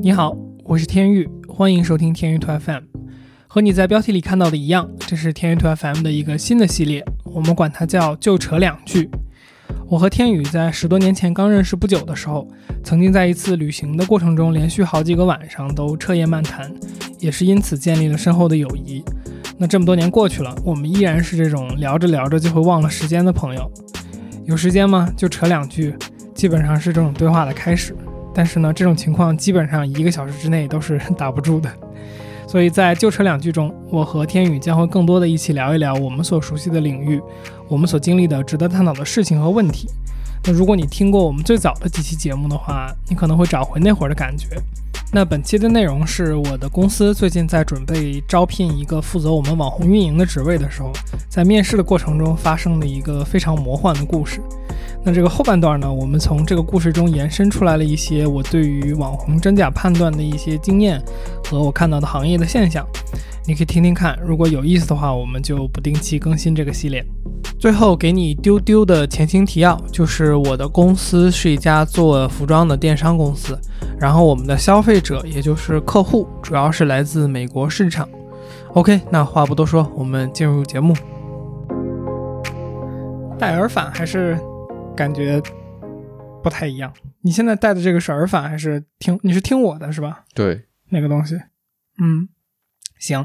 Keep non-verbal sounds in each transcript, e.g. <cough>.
你好，我是天宇，欢迎收听天宇图 FM。和你在标题里看到的一样，这是天宇图 FM 的一个新的系列，我们管它叫“就扯两句”。我和天宇在十多年前刚认识不久的时候，曾经在一次旅行的过程中，连续好几个晚上都彻夜漫谈，也是因此建立了深厚的友谊。那这么多年过去了，我们依然是这种聊着聊着就会忘了时间的朋友。有时间吗？就扯两句，基本上是这种对话的开始。但是呢，这种情况基本上一个小时之内都是 <laughs> 打不住的。所以在旧车两句中，我和天宇将会更多的一起聊一聊我们所熟悉的领域，我们所经历的值得探讨的事情和问题。那如果你听过我们最早的几期节目的话，你可能会找回那会儿的感觉。那本期的内容是我的公司最近在准备招聘一个负责我们网红运营的职位的时候，在面试的过程中发生的一个非常魔幻的故事。那这个后半段呢，我们从这个故事中延伸出来了一些我对于网红真假判断的一些经验和我看到的行业的现象，你可以听听看。如果有意思的话，我们就不定期更新这个系列。最后给你丢丢的前情提要，就是我的公司是一家做服装的电商公司，然后我们的消费者也就是客户主要是来自美国市场。OK，那话不多说，我们进入节目。戴耳返还是？感觉不太一样。你现在戴的这个是耳返还是听？你是听我的是吧？对，那个东西。嗯，行。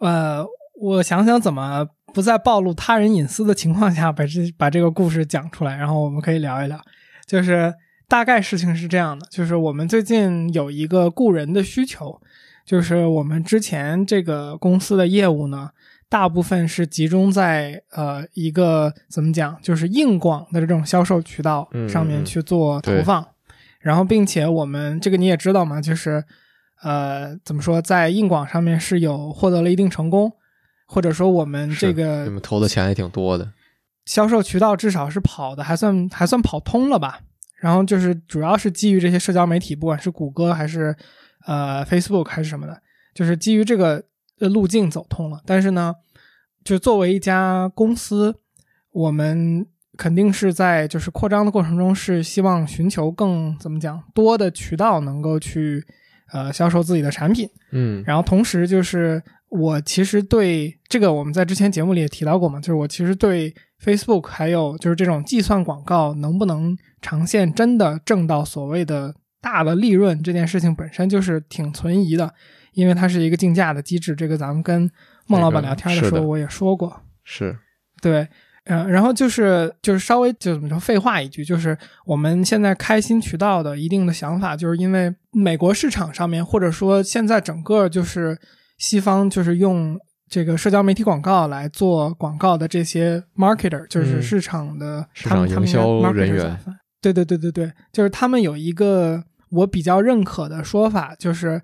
呃，我想想怎么不在暴露他人隐私的情况下把这把这个故事讲出来，然后我们可以聊一聊。就是大概事情是这样的，就是我们最近有一个雇人的需求，就是我们之前这个公司的业务呢。大部分是集中在呃一个怎么讲，就是硬广的这种销售渠道上面去做投放，然后并且我们这个你也知道嘛，就是呃怎么说，在硬广上面是有获得了一定成功，或者说我们这个你们投的钱也挺多的，销售渠道至少是跑的还算还算跑通了吧。然后就是主要是基于这些社交媒体，不管是谷歌还是呃 Facebook 还是什么的，就是基于这个。的路径走通了，但是呢，就作为一家公司，我们肯定是在就是扩张的过程中，是希望寻求更怎么讲多的渠道能够去呃销售自己的产品，嗯，然后同时就是我其实对这个我们在之前节目里也提到过嘛，就是我其实对 Facebook 还有就是这种计算广告能不能长线真的挣到所谓的大的利润这件事情本身就是挺存疑的。因为它是一个竞价的机制，这个咱们跟孟老板聊天的时候我也说过，是。对，嗯，然后就是就是稍微就怎么说，废话一句，就是我们现在开新渠道的一定的想法，就是因为美国市场上面，或者说现在整个就是西方就是用这个社交媒体广告来做广告的这些 marketer，就是市场的市场营销人员，对对对对对，就是他们有一个我比较认可的说法，就是。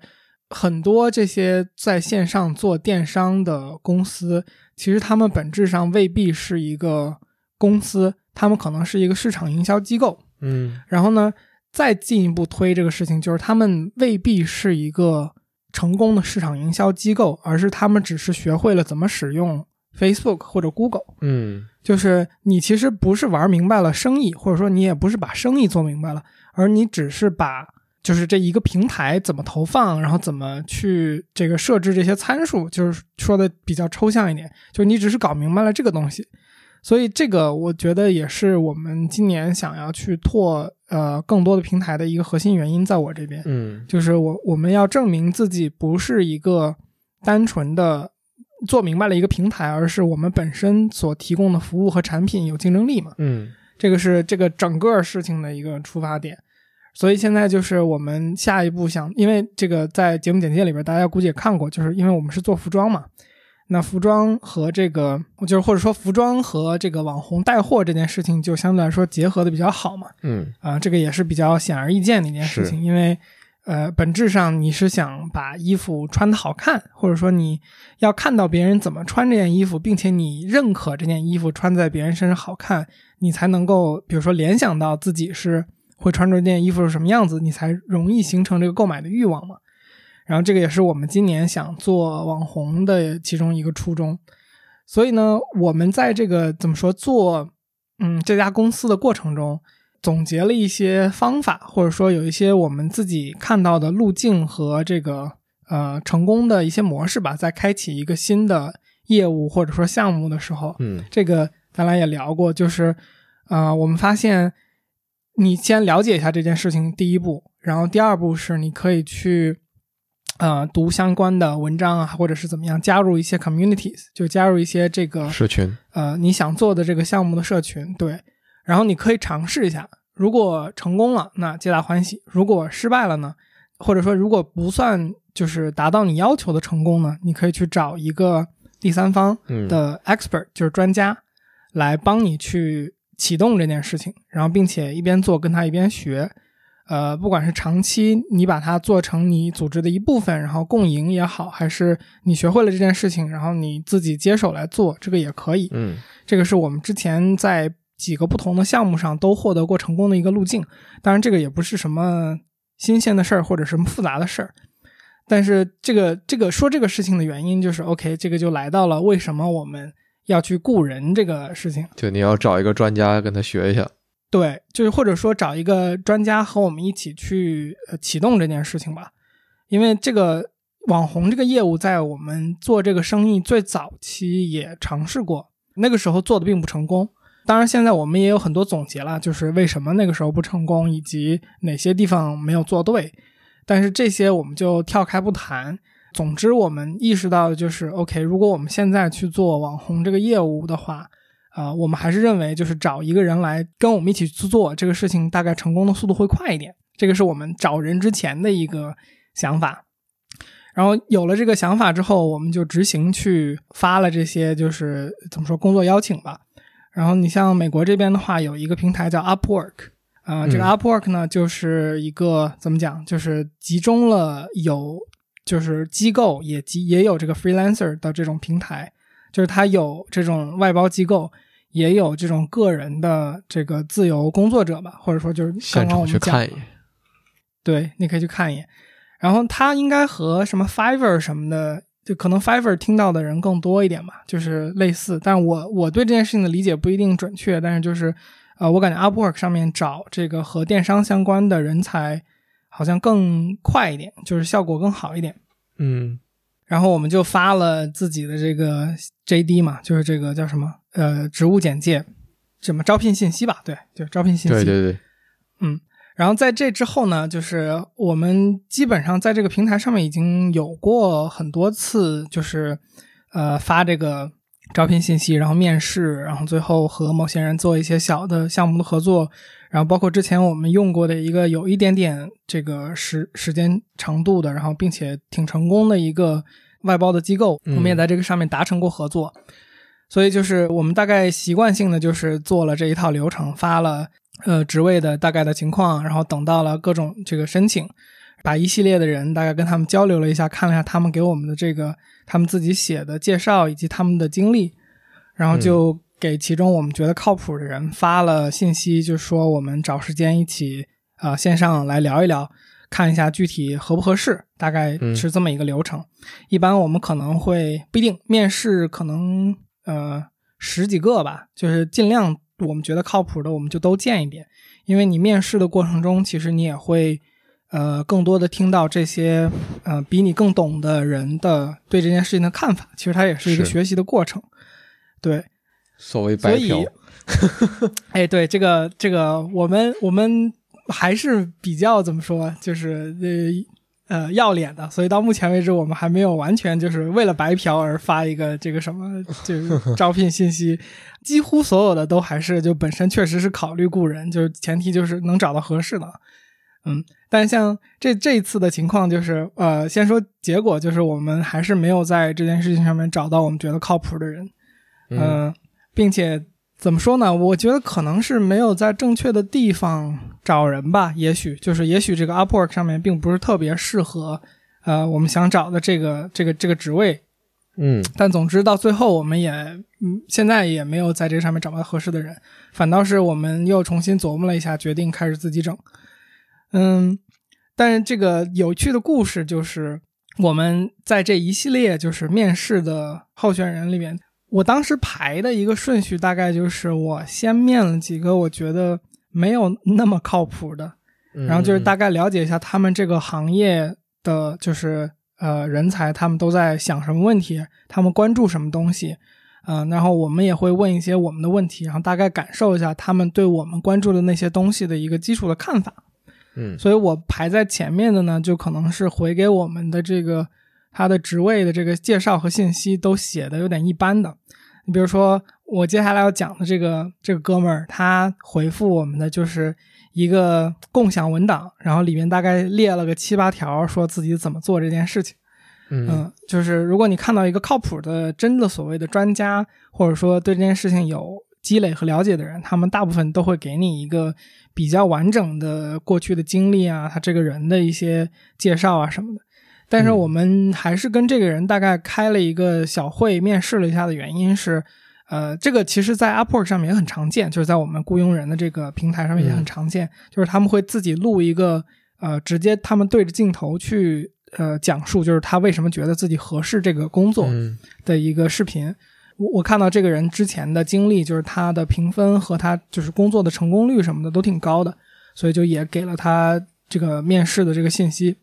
很多这些在线上做电商的公司，其实他们本质上未必是一个公司，他们可能是一个市场营销机构。嗯，然后呢，再进一步推这个事情，就是他们未必是一个成功的市场营销机构，而是他们只是学会了怎么使用 Facebook 或者 Google。嗯，就是你其实不是玩明白了生意，或者说你也不是把生意做明白了，而你只是把。就是这一个平台怎么投放，然后怎么去这个设置这些参数，就是说的比较抽象一点。就你只是搞明白了这个东西，所以这个我觉得也是我们今年想要去拓呃更多的平台的一个核心原因。在我这边，嗯，就是我我们要证明自己不是一个单纯的做明白了一个平台，而是我们本身所提供的服务和产品有竞争力嘛。嗯，这个是这个整个事情的一个出发点。所以现在就是我们下一步想，因为这个在节目简介里边，大家估计也看过，就是因为我们是做服装嘛，那服装和这个就是或者说服装和这个网红带货这件事情，就相对来说结合的比较好嘛。嗯啊，这个也是比较显而易见的一件事情，因为呃，本质上你是想把衣服穿的好看，或者说你要看到别人怎么穿这件衣服，并且你认可这件衣服穿在别人身上好看，你才能够比如说联想到自己是。会穿着这件衣服是什么样子，你才容易形成这个购买的欲望嘛？然后这个也是我们今年想做网红的其中一个初衷。所以呢，我们在这个怎么说做，嗯，这家公司的过程中，总结了一些方法，或者说有一些我们自己看到的路径和这个呃成功的一些模式吧，在开启一个新的业务或者说项目的时候，嗯，这个咱俩也聊过，就是呃，我们发现你先了解一下这件事情，第一步，然后第二步是你可以去呃读相关的文章啊，或者是怎么样，加入一些 communities，就加入一些这个社群，呃你想做的这个项目的社群，对。然后你可以尝试一下，如果成功了，那皆大欢喜；如果失败了呢，或者说如果不算就是达到你要求的成功呢，你可以去找一个第三方的 expert，就是专家，来帮你去启动这件事情，然后并且一边做跟他一边学。呃，不管是长期你把它做成你组织的一部分，然后共赢也好，还是你学会了这件事情，然后你自己接手来做，这个也可以。嗯，这个是我们之前在。几个不同的项目上都获得过成功的一个路径，当然这个也不是什么新鲜的事儿或者什么复杂的事儿，但是这个这个说这个事情的原因就是 OK，这个就来到了为什么我们要去雇人这个事情，就你要找一个专家跟他学一下，对，就是或者说找一个专家和我们一起去呃启动这件事情吧，因为这个网红这个业务在我们做这个生意最早期也尝试过，那个时候做的并不成功。当然，现在我们也有很多总结了，就是为什么那个时候不成功，以及哪些地方没有做对。但是这些我们就跳开不谈。总之，我们意识到的就是，OK，如果我们现在去做网红这个业务的话，啊，我们还是认为就是找一个人来跟我们一起去做这个事情，大概成功的速度会快一点。这个是我们找人之前的一个想法。然后有了这个想法之后，我们就执行去发了这些，就是怎么说工作邀请吧。然后你像美国这边的话，有一个平台叫 Upwork，啊，这个 Upwork 呢，就是一个怎么讲，就是集中了有就是机构也集也有这个 freelancer 的这种平台，就是它有这种外包机构，也有这种个人的这个自由工作者吧，或者说就是刚刚我们讲，对，你可以去看一眼。然后它应该和什么 Fiverr 什么的。就可能 Fiverr 听到的人更多一点吧，就是类似，但我我对这件事情的理解不一定准确，但是就是，呃，我感觉 Upwork 上面找这个和电商相关的人才好像更快一点，就是效果更好一点。嗯，然后我们就发了自己的这个 JD 嘛，就是这个叫什么呃职务简介，什么招聘信息吧，对，就是招聘信息。对对对，嗯。然后在这之后呢，就是我们基本上在这个平台上面已经有过很多次，就是呃发这个招聘信息，然后面试，然后最后和某些人做一些小的项目的合作，然后包括之前我们用过的一个有一点点这个时时间长度的，然后并且挺成功的一个外包的机构，我们也在这个上面达成过合作，所以就是我们大概习惯性的就是做了这一套流程，发了。呃，职位的大概的情况，然后等到了各种这个申请，把一系列的人大概跟他们交流了一下，看了一下他们给我们的这个他们自己写的介绍以及他们的经历，然后就给其中我们觉得靠谱的人发了信息，就说我们找时间一起啊线上来聊一聊，看一下具体合不合适，大概是这么一个流程。一般我们可能会不一定面试，可能呃十几个吧，就是尽量。我们觉得靠谱的，我们就都见一遍，因为你面试的过程中，其实你也会，呃，更多的听到这些，呃，比你更懂的人的对这件事情的看法。其实它也是一个学习的过程，对。所谓白嫖。<laughs> 哎，对这个这个，我们我们还是比较怎么说，就是呃。呃，要脸的，所以到目前为止，我们还没有完全就是为了白嫖而发一个这个什么，就是招聘信息。<laughs> 几乎所有的都还是就本身确实是考虑雇人，就是前提就是能找到合适的。嗯，但像这这一次的情况就是，呃，先说结果，就是我们还是没有在这件事情上面找到我们觉得靠谱的人。嗯，并且。怎么说呢？我觉得可能是没有在正确的地方找人吧。也许就是，也许这个 Upwork 上面并不是特别适合，呃，我们想找的这个这个这个职位。嗯。但总之到最后，我们也嗯，现在也没有在这上面找到合适的人，反倒是我们又重新琢磨了一下，决定开始自己整。嗯。但是这个有趣的故事就是，我们在这一系列就是面试的候选人里面。我当时排的一个顺序大概就是，我先面了几个我觉得没有那么靠谱的，然后就是大概了解一下他们这个行业的就是呃人才，他们都在想什么问题，他们关注什么东西，嗯，然后我们也会问一些我们的问题，然后大概感受一下他们对我们关注的那些东西的一个基础的看法，嗯，所以我排在前面的呢，就可能是回给我们的这个他的职位的这个介绍和信息都写的有点一般的，你比如说。我接下来要讲的这个这个哥们儿，他回复我们的就是一个共享文档，然后里面大概列了个七八条，说自己怎么做这件事情。嗯，就是如果你看到一个靠谱的、真的所谓的专家，或者说对这件事情有积累和了解的人，他们大部分都会给你一个比较完整的过去的经历啊，他这个人的一些介绍啊什么的。但是我们还是跟这个人大概开了一个小会，面试了一下的原因是。呃，这个其实，在 Upwork 上面也很常见，就是在我们雇佣人的这个平台上面也很常见，就是他们会自己录一个，呃，直接他们对着镜头去，呃，讲述就是他为什么觉得自己合适这个工作的一个视频。我我看到这个人之前的经历，就是他的评分和他就是工作的成功率什么的都挺高的，所以就也给了他这个面试的这个信息。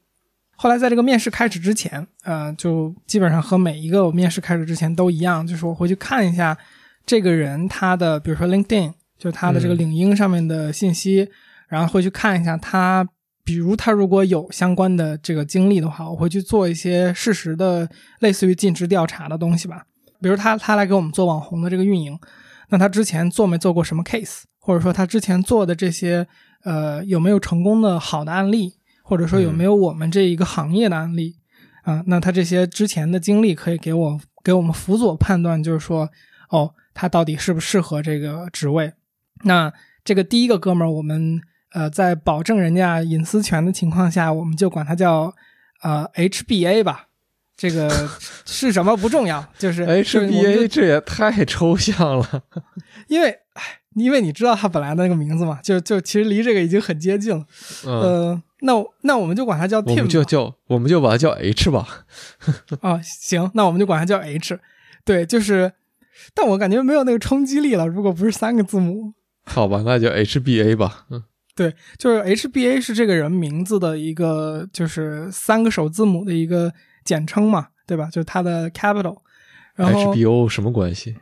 后来在这个面试开始之前，呃，就基本上和每一个我面试开始之前都一样，就是我回去看一下这个人他的，比如说 LinkedIn，就他的这个领英上面的信息，然后会去看一下他，比如他如果有相关的这个经历的话，我会去做一些事实的类似于尽职调查的东西吧。比如他他来给我们做网红的这个运营，那他之前做没做过什么 case，或者说他之前做的这些，呃，有没有成功的好的案例？或者说有没有我们这一个行业的案例啊？那他这些之前的经历可以给我给我们辅佐判断，就是说，哦，他到底适不适合这个职位？那这个第一个哥们儿，我们呃在保证人家隐私权的情况下，我们就管他叫呃 HBA 吧。这个是什么不重要，<laughs> 就是 HBA，这也太抽象了。<laughs> 因为，因为你知道它本来的那个名字嘛，就就其实离这个已经很接近了。嗯。那那我们就管它叫 Tim，我们就叫我们就把它叫 H 吧。啊，行，那我们就管它叫 H。对，就是，但我感觉没有那个冲击力了。如果不是三个字母，好吧，那就 HBA 吧。嗯，对，就是 HBA 是这个人名字的一个，就是三个首字母的一个简称嘛，对吧？就是他的 capital。然后 HBO 什么关系？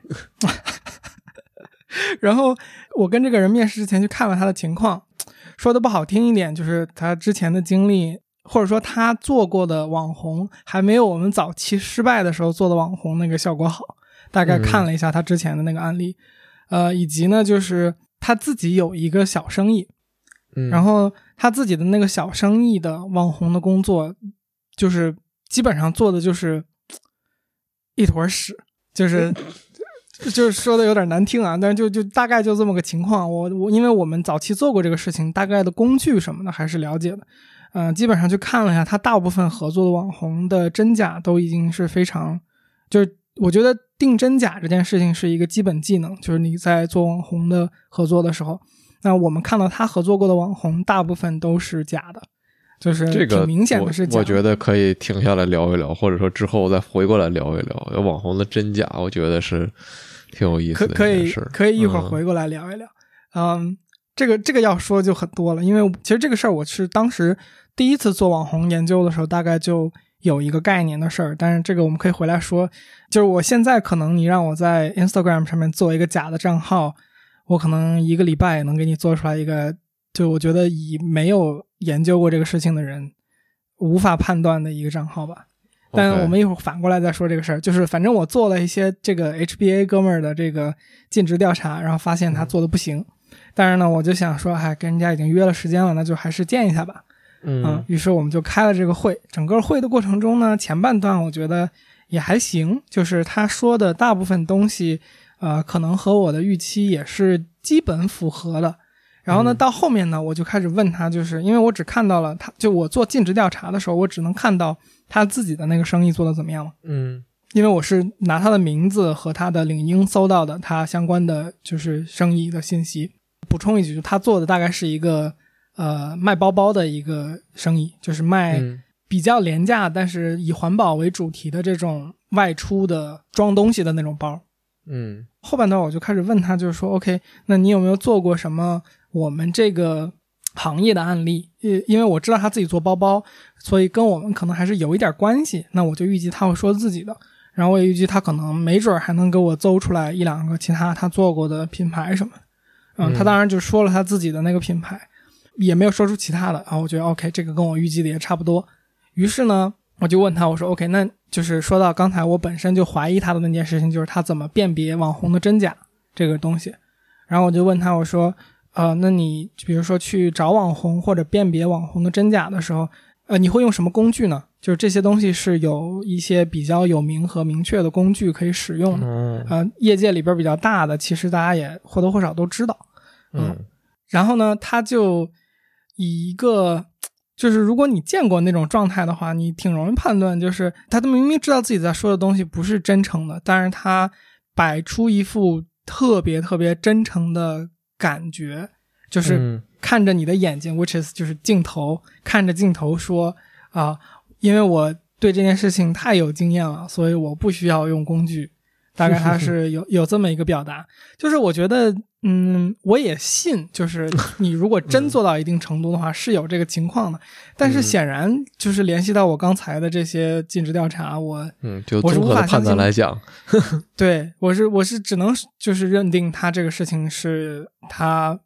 <laughs> 然后我跟这个人面试之前去看了他的情况。说的不好听一点，就是他之前的经历，或者说他做过的网红，还没有我们早期失败的时候做的网红那个效果好。大概看了一下他之前的那个案例，呃，以及呢，就是他自己有一个小生意，然后他自己的那个小生意的网红的工作，就是基本上做的就是一坨屎，就是。就是说的有点难听啊，但是就就大概就这么个情况。我我因为我们早期做过这个事情，大概的工具什么的还是了解的。嗯，基本上去看了一下，他大部分合作的网红的真假都已经是非常，就是我觉得定真假这件事情是一个基本技能。就是你在做网红的合作的时候，那我们看到他合作过的网红大部分都是假的，就是这个明显的是假。我觉得可以停下来聊一聊，或者说之后再回过来聊一聊网红的真假。我觉得是。挺有意思的，可以可以一会儿回过来聊一聊。嗯，这个这个要说就很多了，因为其实这个事儿我是当时第一次做网红研究的时候，大概就有一个概念的事儿。但是这个我们可以回来说，就是我现在可能你让我在 Instagram 上面做一个假的账号，我可能一个礼拜也能给你做出来一个，就我觉得以没有研究过这个事情的人无法判断的一个账号吧。但我们一会儿反过来再说这个事儿，就是反正我做了一些这个 HBA 哥们儿的这个尽职调查，然后发现他做的不行。但是呢，我就想说，哎，跟人家已经约了时间了，那就还是见一下吧。嗯，于是我们就开了这个会。整个会的过程中呢，前半段我觉得也还行，就是他说的大部分东西，呃，可能和我的预期也是基本符合的。然后呢，到后面呢，我就开始问他，就是因为我只看到了他，就我做尽职调查的时候，我只能看到。他自己的那个生意做的怎么样了？嗯，因为我是拿他的名字和他的领英搜到的他相关的就是生意的信息。补充一句，就他做的大概是一个呃卖包包的一个生意，就是卖比较廉价但是以环保为主题的这种外出的装东西的那种包。嗯，后半段我就开始问他，就是说，OK，那你有没有做过什么我们这个行业的案例，因因为我知道他自己做包包，所以跟我们可能还是有一点关系。那我就预计他会说自己的，然后我也预计他可能没准还能给我诌出来一两个其他他做过的品牌什么。嗯，他当然就说了他自己的那个品牌，也没有说出其他的啊。我觉得 OK，这个跟我预计的也差不多。于是呢，我就问他，我说 OK，那就是说到刚才我本身就怀疑他的那件事情，就是他怎么辨别网红的真假这个东西。然后我就问他，我说。呃，那你比如说去找网红或者辨别网红的真假的时候，呃，你会用什么工具呢？就是这些东西是有一些比较有名和明确的工具可以使用的。呃，业界里边比较大的，其实大家也或多或少都知道。嗯，然后呢，他就以一个，就是如果你见过那种状态的话，你挺容易判断，就是他都明明知道自己在说的东西不是真诚的，但是他摆出一副特别特别真诚的。感觉就是看着你的眼睛，which is 就是镜头，看着镜头说啊，因为我对这件事情太有经验了，所以我不需要用工具。大概他 <laughs> 是有有这么一个表达，就是我觉得。嗯，我也信，就是 <laughs> 你如果真做到一定程度的话，是有这个情况的。但是显然，就是联系到我刚才的这些尽职调查，我嗯，就是无法判断来讲，<laughs> 对我是我是只能就是认定他这个事情是他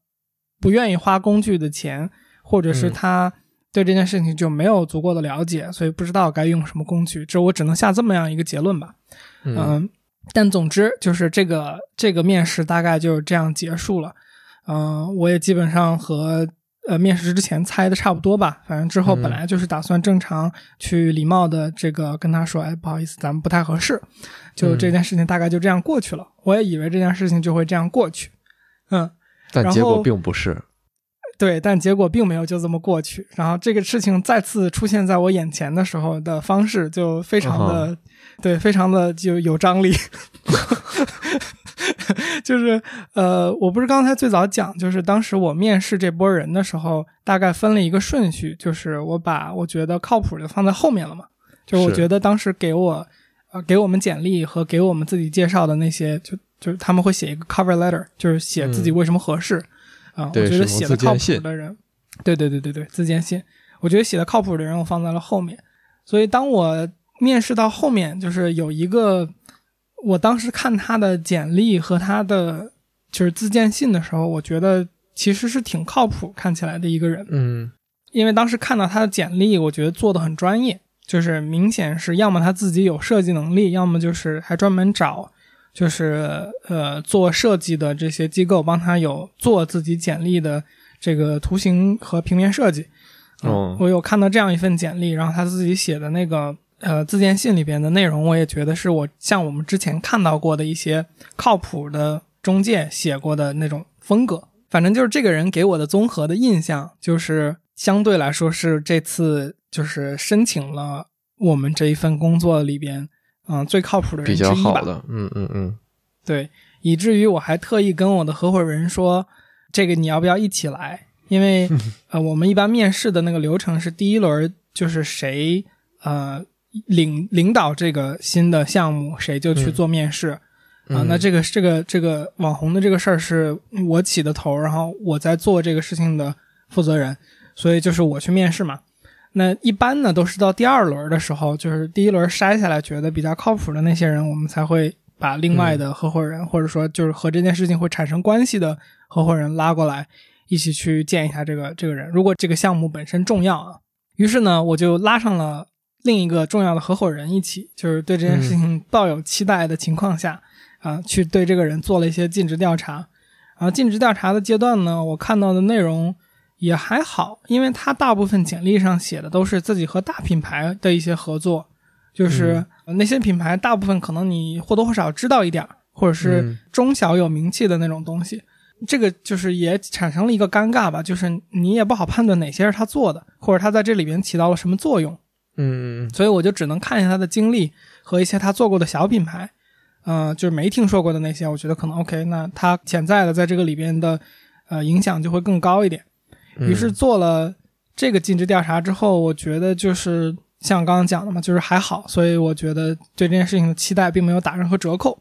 不愿意花工具的钱，或者是他对这件事情就没有足够的了解，所以不知道该用什么工具。这我只能下这么样一个结论吧。嗯。但总之就是这个这个面试大概就是这样结束了，嗯，我也基本上和呃面试之前猜的差不多吧。反正之后本来就是打算正常去礼貌的这个跟他说，哎，不好意思，咱们不太合适。就这件事情大概就这样过去了。我也以为这件事情就会这样过去，嗯，但结果并不是。对，但结果并没有就这么过去。然后这个事情再次出现在我眼前的时候的方式就非常的。对，非常的就有张力，<laughs> 就是呃，我不是刚才最早讲，就是当时我面试这波人的时候，大概分了一个顺序，就是我把我觉得靠谱的放在后面了嘛，就是我觉得当时给我呃给我们简历和给我们自己介绍的那些，就就是他们会写一个 cover letter，就是写自己为什么合适啊，我觉得写的靠谱的人，对对对对对，自荐信，我觉得写的靠谱的人我放在了后面，所以当我。面试到后面，就是有一个，我当时看他的简历和他的就是自荐信的时候，我觉得其实是挺靠谱，看起来的一个人。嗯，因为当时看到他的简历，我觉得做的很专业，就是明显是要么他自己有设计能力，要么就是还专门找就是呃做设计的这些机构帮他有做自己简历的这个图形和平面设计。哦，我有看到这样一份简历，然后他自己写的那个。呃，自荐信里边的内容，我也觉得是我像我们之前看到过的一些靠谱的中介写过的那种风格。反正就是这个人给我的综合的印象，就是相对来说是这次就是申请了我们这一份工作里边，嗯，最靠谱的人比较好的，嗯嗯嗯，对，以至于我还特意跟我的合伙人说，这个你要不要一起来？因为 <laughs> 呃，我们一般面试的那个流程是第一轮就是谁呃。领领导这个新的项目，谁就去做面试啊？那这个这个这个网红的这个事儿是我起的头，然后我在做这个事情的负责人，所以就是我去面试嘛。那一般呢，都是到第二轮的时候，就是第一轮筛下来觉得比较靠谱的那些人，我们才会把另外的合伙人，或者说就是和这件事情会产生关系的合伙人拉过来，一起去见一下这个这个人。如果这个项目本身重要啊，于是呢，我就拉上了。另一个重要的合伙人一起，就是对这件事情抱有期待的情况下，啊，去对这个人做了一些尽职调查。然后尽职调查的阶段呢，我看到的内容也还好，因为他大部分简历上写的都是自己和大品牌的一些合作，就是那些品牌大部分可能你或多或少知道一点，或者是中小有名气的那种东西。这个就是也产生了一个尴尬吧，就是你也不好判断哪些是他做的，或者他在这里边起到了什么作用。嗯，所以我就只能看一下他的经历和一些他做过的小品牌，嗯，就是没听说过的那些，我觉得可能 OK。那他潜在的在这个里边的，呃，影响就会更高一点。于是做了这个尽职调查之后，我觉得就是像刚刚讲的嘛，就是还好，所以我觉得对这件事情的期待并没有打任何折扣。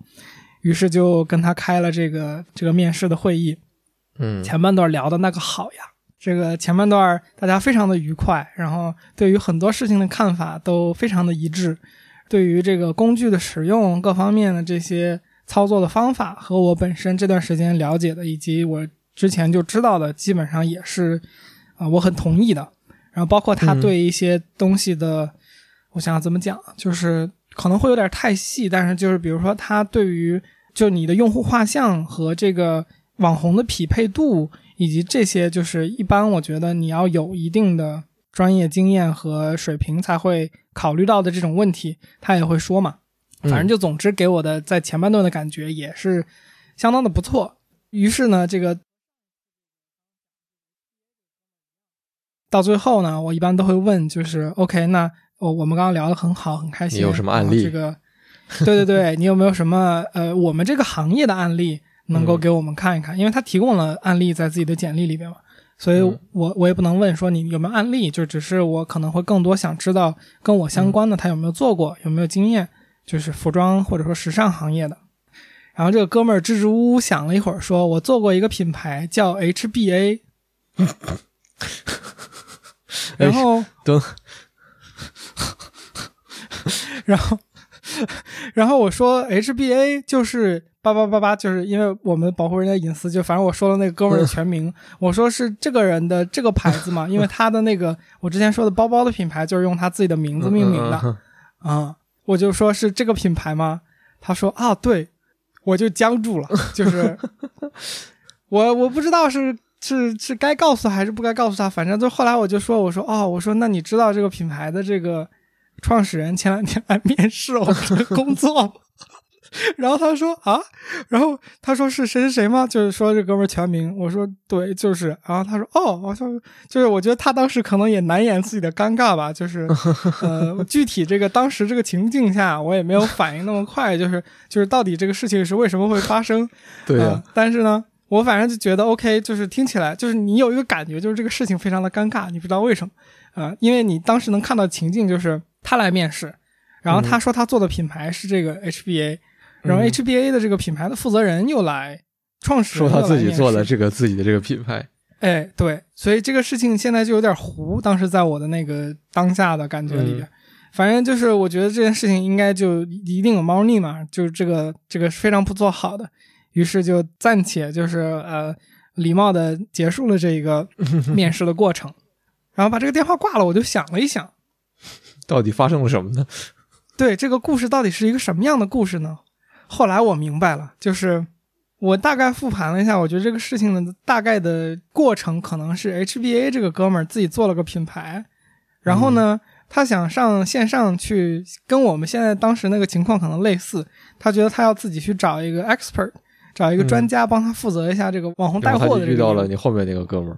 于是就跟他开了这个这个面试的会议。嗯前半段聊的那个好呀。这个前半段大家非常的愉快，然后对于很多事情的看法都非常的一致，对于这个工具的使用各方面的这些操作的方法和我本身这段时间了解的以及我之前就知道的，基本上也是啊、我很同意的。然后包括他嗯对一些东西的，我想想怎么讲，就是可能会有点太细，但是就是比如说他对于就你的用户画像和这个网红的匹配度，以及这些，就是一般我觉得你要有一定的专业经验和水平才会考虑到的这种问题，他也会说嘛。嗯反正就总之给我的在前半段的感觉也是相当的不错。于是呢，这个到最后呢，我一般都会问，就是 OK，那我我们刚刚聊的很好，很开心。你有什么案例这个，对对对，<laughs> 你有没有什么呃，我们这个行业的案例能够嗯给我们看一看？因为他提供了案例在自己的简历里边嘛，所以嗯我我也不能问说你有没有案例，就只是我可能会更多想知道跟我相关的他有没有做过，有没有经验，就是服装或者说时尚行业的。然后这个哥们儿支支吾吾想了一会儿，说：“我做过一个品牌叫 HBA。<laughs> ”然后等，<laughs> 然后，然后我说 HBA 就是八八八八，就是因为我们保护人家隐私，就反正我说了那个哥们儿的全名，我说是这个人的这个牌子嘛，因为他的那个我之前说的包包的品牌就是用他自己的名字命名的啊、我就说是这个品牌吗？他说啊，对，我就僵住了，就是 <laughs> 我我不知道是是是该告诉还是不该告诉他，反正就后来我就说，我说哦，我说那你知道这个品牌的这个创始人前两天 <laughs> 来面试我们这个工作吗？<laughs> 然后他说啊，然后他说是谁谁谁吗？就是说这哥们儿全名。我说对，就是。然后他说哦，我说就是我觉得他当时可能也难掩自己的尴尬吧，就是呃，具体这个当时这个情境下，我也没有反应那么快，就是就是到底这个事情是为什么会发生？对但是呢，我反正就觉得 OK，就是听起来就是你有一个感觉，就是这个事情非常的尴尬，你不知道为什么啊、因为你当时能看到情境就是他来面试，然后他说他做的品牌是这个 HBA，、然后嗯 HBA 的这个品牌的负责人又来，创始人说他自己做了这个自己的这个品牌，哎，对，所以这个事情现在就有点糊。当时在我的那个当下的感觉里边，反正就是我觉得这件事情应该就一定有猫腻嘛，就是这个这个非常不做好的。于是就暂且就是呃礼貌的结束了这一个 <laughs> 面试的过程，然后把这个电话挂了。我就想了一想，到底发生了什么呢？对这个故事到底是一个什么样的故事呢？后来我明白了，就是我大概复盘了一下，我觉得这个事情的大概的过程可能是 HBA 这个哥们儿自己做了个品牌，然后呢，他想上线上去，跟我们现在当时那个情况可能类似，他觉得他要自己去找一个 expert，找一个专家帮他负责一下这个网红带货的这个遇到了你后面那个哥们儿，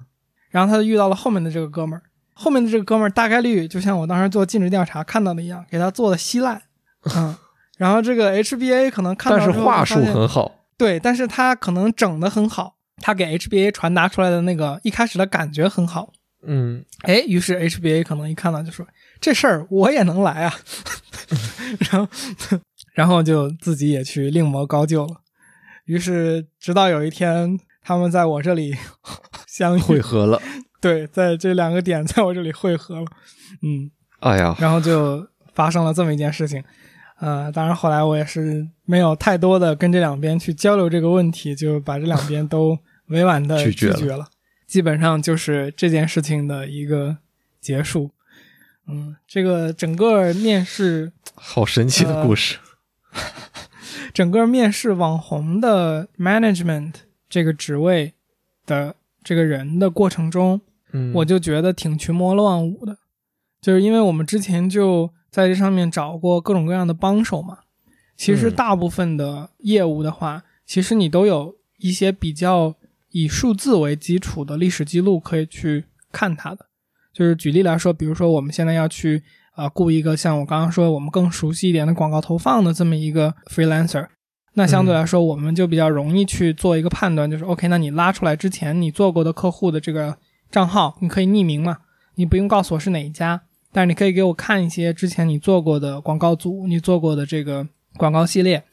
然后他就遇到了后面的这个哥们儿，后面的这个哥们儿大概率就像我当时做尽职调查看到的一样，给他做的稀烂，<laughs> 嗯，然后这个 HBA 可能看到但是话术很好，对，但是他可能整的很好，他给 HBA 传达出来的那个一开始的感觉很好，嗯，哎，于是 HBA 可能一看到就说这事儿我也能来啊，<laughs> 然后 <laughs> 然后就自己也去另谋高就了，于是直到有一天他们在我这里 <laughs> 相遇，汇合了，<laughs> 对，在这两个点在我这里汇合了，嗯，哎呀，然后就发生了这么一件事情。呃，当然后来我也是没有太多的跟这两边去交流这个问题，就把这两边都 <laughs> 委婉的拒绝绝了了。基本上就是这件事情的一个结束。嗯，这个整个面试，好神奇的故事，整个面试网红的 management 这个职位的这个人的过程中，嗯，我就觉得挺群魔乱舞的，就是因为我们之前就在这上面找过各种各样的帮手嘛。其实嗯大部分的业务的话，其实你都有一些比较以数字为基础的历史记录可以去看它的。就是举例来说，比如说我们现在要去呃雇一个像我刚刚说我们更熟悉一点的广告投放的这么一个 freelancer，那相对来说我们就比较容易去做一个判断，就是 OK，那你拉出来之前你做过的客户的这个账号，你可以匿名嘛，你不用告诉我是哪一家，但是你可以给我看一些之前你做过的广告组，你做过的这个广告系列，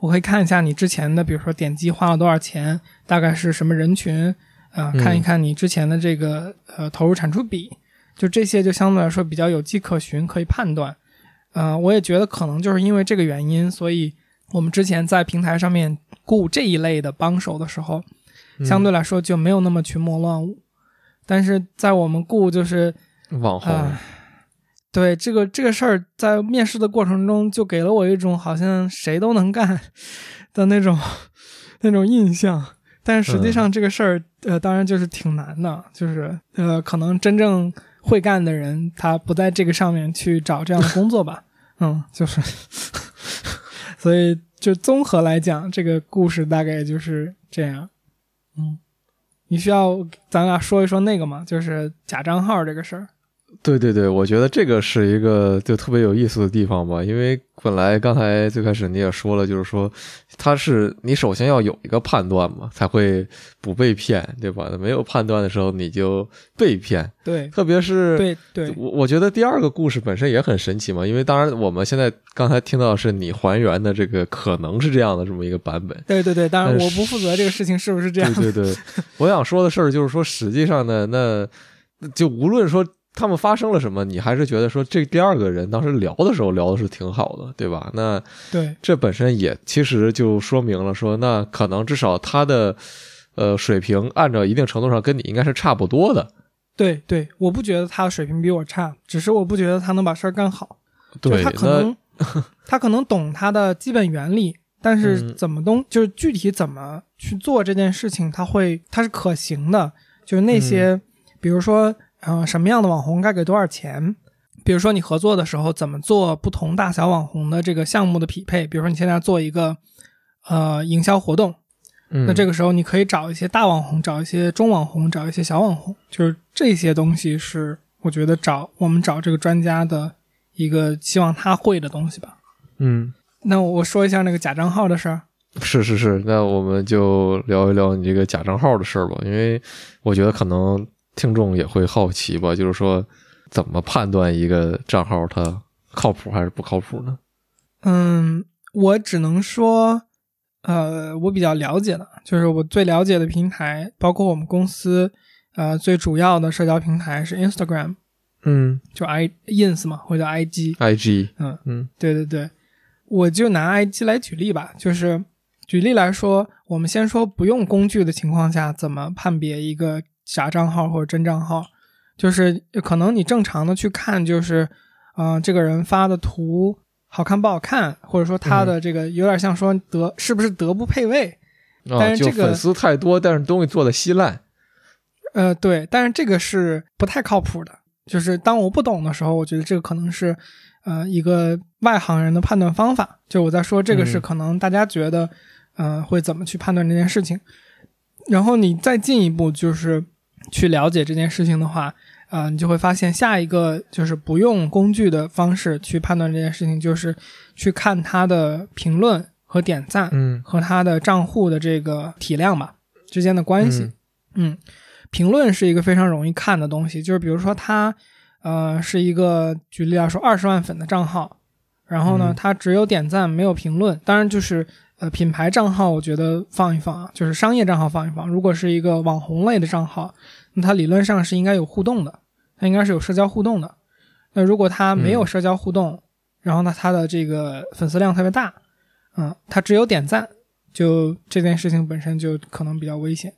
我可以看一下你之前的，比如说点击花了多少钱，大概是什么人群，啊、嗯看一看你之前的这个呃投入产出比，就这些就相对来说比较有迹可循，可以判断。呃，我也觉得可能就是因为这个原因，所以我们之前在平台上面雇这一类的帮手的时候，嗯相对来说就没有那么群魔乱舞。但是在我们雇就是网红，啊、对这个这个事儿，在面试的过程中就给了我一种好像谁都能干的那种 <laughs> 那种印象。但是实际上这个事儿，呃，当然就是挺难的，就是呃，可能真正会干的人，他不在这个上面去找这样的工作吧。<laughs> 嗯，就是，所以就综合来讲，这个故事大概就是这样。嗯，你需要咱俩说一说那个吗？就是假账号这个事儿。对对对，我觉得这个是一个就特别有意思的地方吧，因为本来刚才最开始你也说了，就是说它是你首先要有一个判断嘛，才会不被骗，对吧？没有判断的时候你就被骗，对特别是对对，我我觉得第二个故事本身也很神奇嘛，因为当然我们现在刚才听到的是你还原的这个可能是这样的这么一个版本，对对对，当然我不负责这个事情是不是这样。对对对，我想说的事儿就是说，实际上呢，那那就无论说他们发生了什么，你还是觉得说这第二个人当时聊的时候聊的是挺好的，对吧？那对这本身也其实就说明了说，那可能至少他的呃水平按照一定程度上跟你应该是差不多的，对对，我不觉得他水平比我差，只是我不觉得他能把事儿干好。对，他可能 <laughs> 他可能懂他的基本原理，但是嗯怎么东就是具体怎么去做这件事情，他会他是可行的。就是那些，嗯比如说呃什么样的网红该给多少钱，比如说你合作的时候怎么做不同大小网红的这个项目的匹配，比如说你现在做一个呃营销活动。嗯那这个时候你可以找一些大网红，找一些中网红，找一些小网红，就是这些东西是我觉得找我们找这个专家的一个希望他会的东西吧。嗯。那我说一下那个假账号的事儿。是是是，那我们就聊一聊你这个假账号的事儿吧，因为我觉得可能听众也会好奇吧，就是说怎么判断一个账号它靠谱还是不靠谱呢？嗯，我只能说，呃，我比较了解的，就是我最了解的平台，包括我们公司，呃，最主要的社交平台是 Instagram，嗯。就 i ins 嘛，或者叫 IG。，IG，嗯。嗯。对对对，我就拿 IG 来举例吧，就是举例来说，我们先说不用工具的情况下，怎么判别一个假账号或者真账号，就是可能你正常的去看，就是，呃，这个人发的图好看不好看，或者说他的这个有点像说德是不是德不配位，啊，但是这个就粉丝太多，但是东西做的稀烂，呃，对，但是这个是不太靠谱的。就是当我不懂的时候，我觉得这个可能是，呃，一个外行人的判断方法。就我在说这个是嗯可能大家觉得，呃，会怎么去判断这件事情。然后你再进一步就是去了解这件事情的话，呃，你就会发现下一个就是不用工具的方式去判断这件事情，就是去看他的评论和点赞，嗯和他的账户的这个体量吧之间的关系。嗯，评论是一个非常容易看的东西，就是比如说他，呃，是一个举例来说二十万粉的账号，然后呢，嗯他只有点赞没有评论，当然就是呃品牌账号，我觉得放一放啊，就是商业账号放一放。如果是一个网红类的账号，那它理论上是应该有互动的，它应该是有社交互动的。那如果它没有社交互动，然后呢，它的这个粉丝量特别大，嗯，它只有点赞，就这件事情本身就可能比较危险，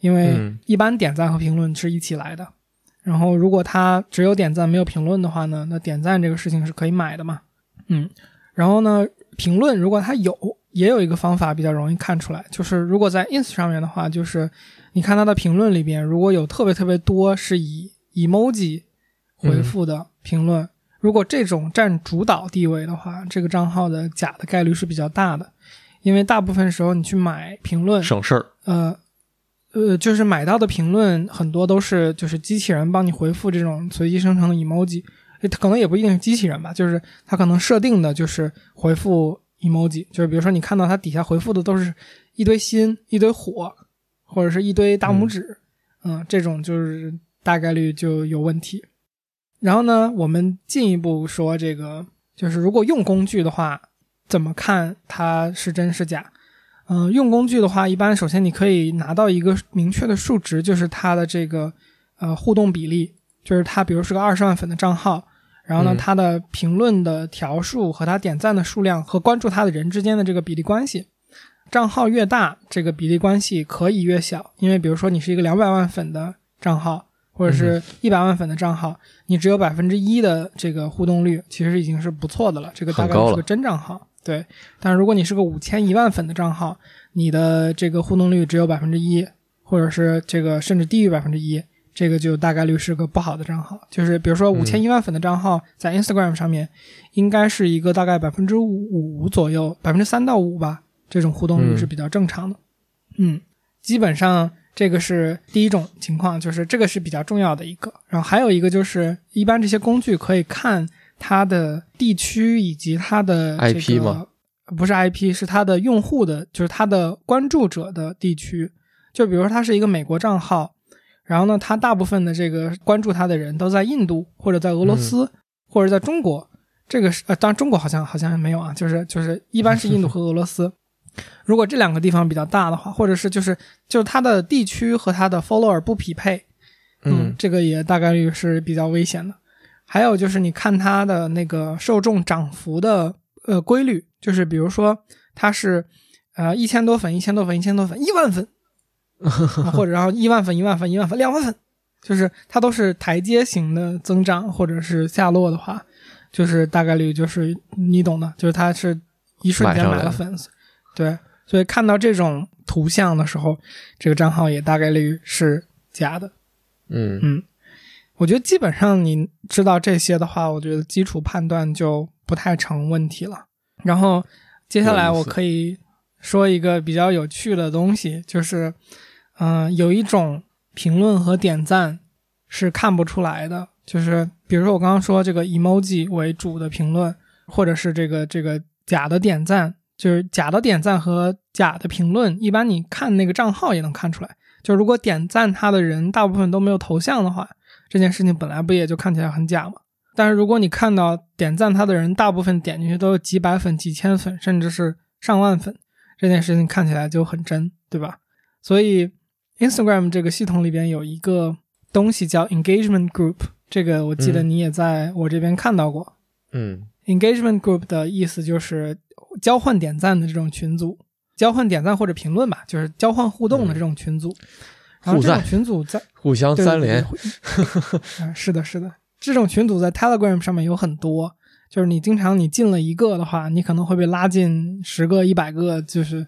因为嗯一般点赞和评论是一起来的。然后如果它只有点赞没有评论的话呢，那点赞这个事情是可以买的嘛，嗯，然后呢，评论如果它有，也有一个方法比较容易看出来，就是如果在 ins 上面的话，就是你看他的评论里边，如果有特别特别多是以 emoji 回复的评论，如果这种占主导地位的话，这个账号的假的概率是比较大的，因为大部分时候你去买评论，省事儿，呃呃，就是买到的评论很多都是就是机器人帮你回复这种随机生成的 emoji，它可能也不一定是机器人吧，就是它可能设定的就是回复 emoji，就是比如说你看到它底下回复的都是一堆心、一堆火，或者是一堆大拇指，嗯这种就是大概率就有问题。然后呢，我们进一步说这个，就是如果用工具的话，怎么看它是真是假？嗯、用工具的话，一般首先你可以拿到一个明确的数值，就是它的这个呃互动比例，就是它比如是个二十万粉的账号，然后呢，嗯它的评论的条数和它点赞的数量和关注它的人之间的这个比例关系。账号越大，这个比例关系可以越小，因为比如说你是一个两百万粉的账号，或者是一百万粉的账号，你只有百分之一的这个互动率，其实已经是不错的了。这个大概是个真账号，对。但如果你是个五千一万粉的账号，你的这个互动率只有百分之一，或者是这个甚至低于百分之一，这个就大概率是个不好的账号。就是比如说五千一万粉的账号，在 Instagram 上面，应该是一个大概百分之五左右，百分之三到五吧，这种互动率是比较正常的。嗯，基本上这个是第一种情况，就是这个是比较重要的一个。然后还有一个就是，一般这些工具可以看它的地区以及它的、这个、IP 吗？不是 IP，是它的用户的，就是它的关注者的地区。就比如说，它是一个美国账号，然后呢，它大部分的这个关注它的人都在印度或者在俄罗斯、或者在中国。这个是呃，当然中国好像好像没有啊，就是就是一般是印度和俄罗斯。如果这两个地方比较大的话，或者是就是就是它的地区和它的 follower 不匹配，嗯。这个也大概率是比较危险的。还有就是你看它的那个受众涨幅的呃规律，就是比如说它是呃一千多粉、一千多粉、一千多粉、一万粉，啊或者然后一万粉、一万粉、一万粉、两万粉，就是它都是台阶型的增长或者是下落的话，就是大概率就是你懂的，就是它是一瞬间买了了粉丝，对，所以看到这种图像的时候，这个账号也大概率是假的。嗯嗯，我觉得基本上你知道这些的话，我觉得基础判断就不太成问题了。然后接下来我可以说一个比较有趣的东西，就是，嗯、有一种评论和点赞是看不出来的，就是比如说我刚刚说这个 emoji 为主的评论，或者是这个这个假的点赞，就是假的点赞和假的评论，一般你看那个账号也能看出来。就如果点赞他的人大部分都没有头像的话，这件事情本来不也就看起来很假吗？但是如果你看到点赞他的人大部分点进去都有几百粉、几千粉，甚至是上万粉，这件事情看起来就很真，对吧？所以 Instagram 这个系统里边有一个东西叫 Engagement Group，这个我记得嗯你也在我这边看到过。嗯 Engagement Group 的意思就是交换点赞的这种群组，交换点赞或者评论吧，就是交换互动的这种群组。然后这种群组在 <laughs> 互相三连，，<laughs> 是的，是的，这种群组在 Telegram 上面有很多，就是你经常你进了一个的话，你可能会被拉进十个、一百个，就是，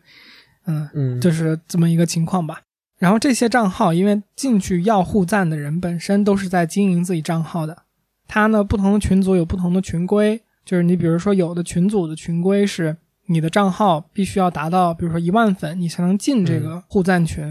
嗯，嗯。就是这么一个情况吧。然后这些账号，因为进去要互赞的人本身都是在经营自己账号的，他呢不同的群组有不同的群规，就是你比如说有的群组的群规是你的账号必须要达到，比如说一万粉，你才能进这个互赞群。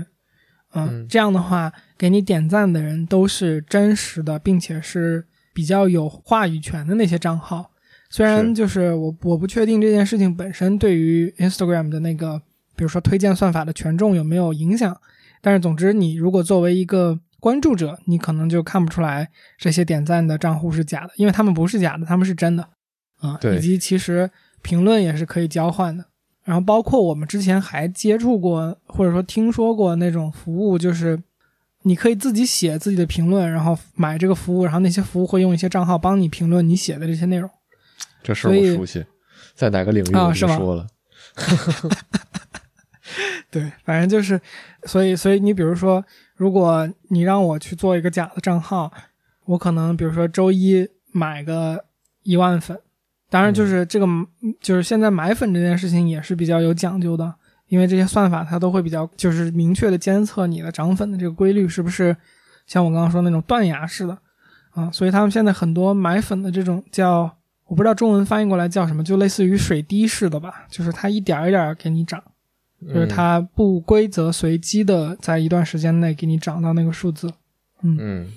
嗯，嗯这样的话，给你点赞的人都是真实的，并且是比较有话语权的那些账号。虽然就是我我不确定这件事情本身对于 Instagram 的那个，比如说推荐算法的权重有没有影响，但是总之，你如果作为一个关注者，你可能就看不出来这些点赞的账户是假的，因为他们不是假的，他们是真的啊、以及其实评论也是可以交换的。然后包括我们之前还接触过或者说听说过那种服务，就是你可以自己写自己的评论，然后买这个服务，然后那些服务会用一些账号帮你评论你写的这些内容。这事儿我熟悉，在哪个领域是吗就说了，<laughs> 对，反正就是，所以所以你比如说，如果你让我去做一个假的账号，我可能比如说周一买个一万粉，当然就是这个、就是现在买粉这件事情也是比较有讲究的，因为这些算法它都会比较就是明确的监测你的涨粉的这个规律是不是像我刚刚说那种断崖式的啊，所以他们现在很多买粉的这种叫我不知道中文翻译过来叫什么，就类似于水滴式的吧，就是它一点儿一点儿给你涨。就是嗯。它不规则随机的在一段时间内给你涨到那个数字，嗯。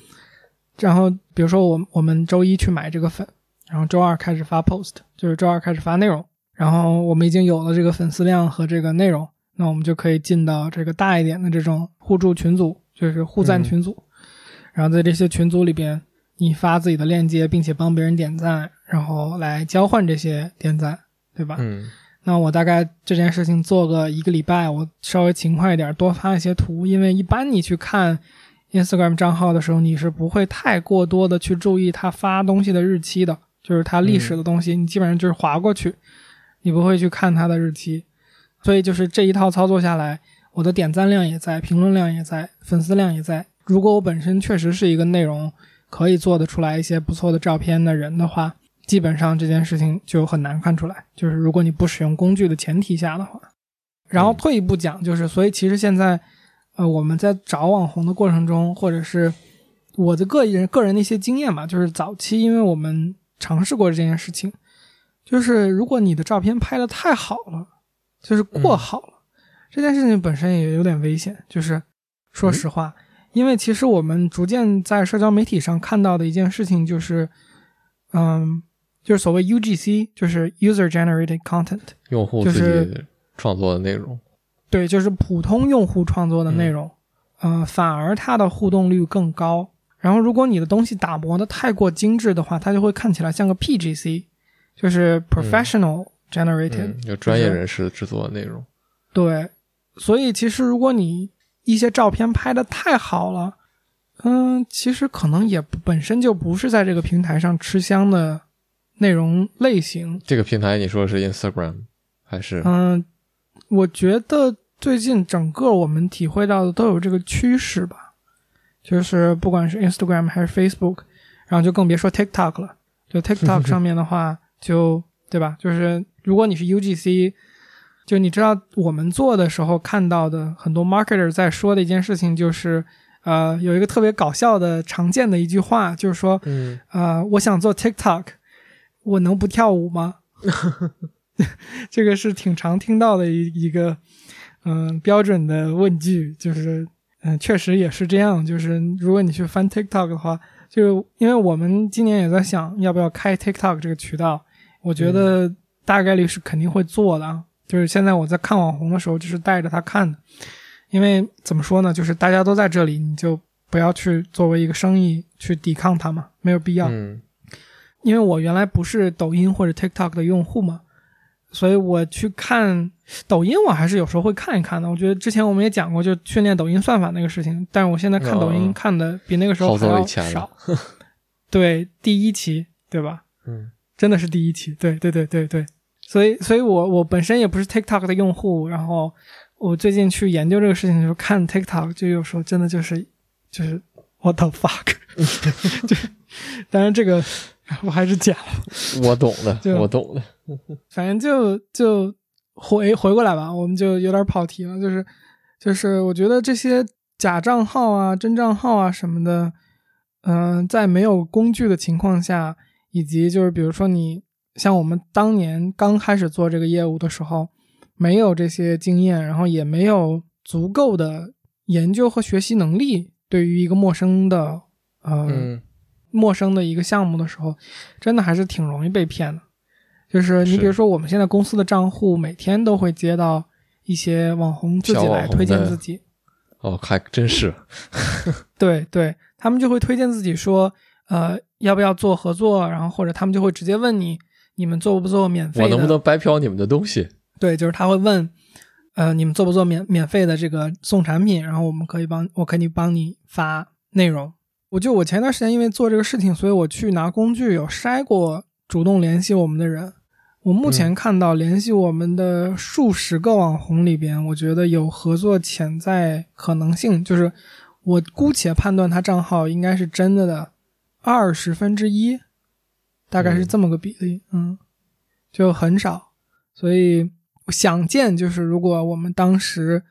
然后比如说我我们周一去买这个粉，然后周二开始发 post，就是周二开始发内容，然后我们已经有了这个粉丝量和这个内容，那我们就可以进到这个大一点的这种互助群组，就是互赞群组，然后在这些群组里边，你发自己的链接，并且帮别人点赞，然后来交换这些点赞，对吧？嗯？那我大概这件事情做个一个礼拜，我稍微勤快一点，多发一些图，因为一般你去看 Instagram 账号的时候，你是不会太过多的去注意他发东西的日期的，就是它历史的东西，你基本上就是划过去，你不会去看它的日期。所以就是这一套操作下来，我的点赞量也在，评论量也在，粉丝量也在。如果我本身确实是一个内容可以做得出来一些不错的照片的人的话。基本上这件事情就很难看出来，就是如果你不使用工具的前提下的话，然后退一步讲，就是所以其实现在，呃，我们在找网红的过程中，或者是我的个人个人的一些经验吧，就是早期因为我们尝试过这件事情，就是如果你的照片拍的太好了，就是过好了，这件事情本身也有点危险。就是说实话，因为其实我们逐渐在社交媒体上看到的一件事情就是，嗯。就是所谓 UGC，就是 User Generated Content，用户自己创作的内容。对，就是普通用户创作的内容，呃，反而它的互动率更高。然后，如果你的东西打磨的太过精致的话，它就会看起来像个 PGC，就是 Professional Generated，有专业人士制作的内容。对，所以其实如果你一些照片拍的太好了，嗯，其实可能也本身就不是在这个平台上吃香的。内容类型，这个平台你说是 Instagram 还是？嗯，我觉得最近整个我们体会到的都有这个趋势吧，就是不管是 Instagram 还是 Facebook，然后就更别说 TikTok 了。就 <laughs> TikTok 上面的话，就对吧？就是如果你是 UGC，就你知道我们做的时候看到的很多 marketer 在说的一件事情，就是呃，有一个特别搞笑的常见的一句话，就是说，嗯，呃，我想做 TikTok。我能不跳舞吗？<laughs> 这个是挺常听到的一一个，嗯，标准的问句，就是，嗯，确实也是这样。就是如果你去翻 TikTok 的话，就因为我们今年也在想要不要开 TikTok 这个渠道，我觉得大概率是肯定会做的啊。就是现在我在看网红的时候，就是带着他看的，因为怎么说呢，就是大家都在这里，你就不要去作为一个生意去抵抗它嘛，没有必要。因为我原来不是抖音或者 TikTok 的用户嘛，所以我去看抖音，我还是有时候会看一看的。我觉得之前我们也讲过，就训练抖音算法那个事情。但是我现在看抖音看的比那个时候还要少。对，第一期，对吧？嗯，真的是第一期。对，对，对，对，对。所以，所以我我本身也不是 TikTok 的用户，然后我最近去研究这个事情的时候，看 TikTok 就有时候真的就是就是 What the fuck？<laughs> 就当然这个。<laughs> 我还是剪了，我懂的，我懂的。<laughs> 反正就就回回过来吧，我们就有点跑题了。就是就是，我觉得这些假账号啊、真账号啊什么的，嗯，在没有工具的情况下，以及就是比如说你像我们当年刚开始做这个业务的时候，没有这些经验，然后也没有足够的研究和学习能力，对于一个陌生的呃。陌生的一个项目的时候，真的还是挺容易被骗的。就是你比如说，我们现在公司的账户每天都会接到一些网红自己来推荐自己。哦，还真是。<laughs> 对对，他们就会推荐自己说，呃，要不要做合作？然后或者他们就会直接问你，你们做不做免费？我能不能白嫖你们的东西？对，就是他会问，呃，你们做不做免免费的这个送产品？然后我们可以帮，我可以帮你发内容。我就我前段时间因为做这个事情，所以我去拿工具有筛过主动联系我们的人。我目前看到联系我们的数十个网红里边，我觉得有合作潜在可能性，就是我姑且判断他账号应该是真的的二十分之一，大概是这么个比例，嗯，就很少。所以想见就是如果我们当时。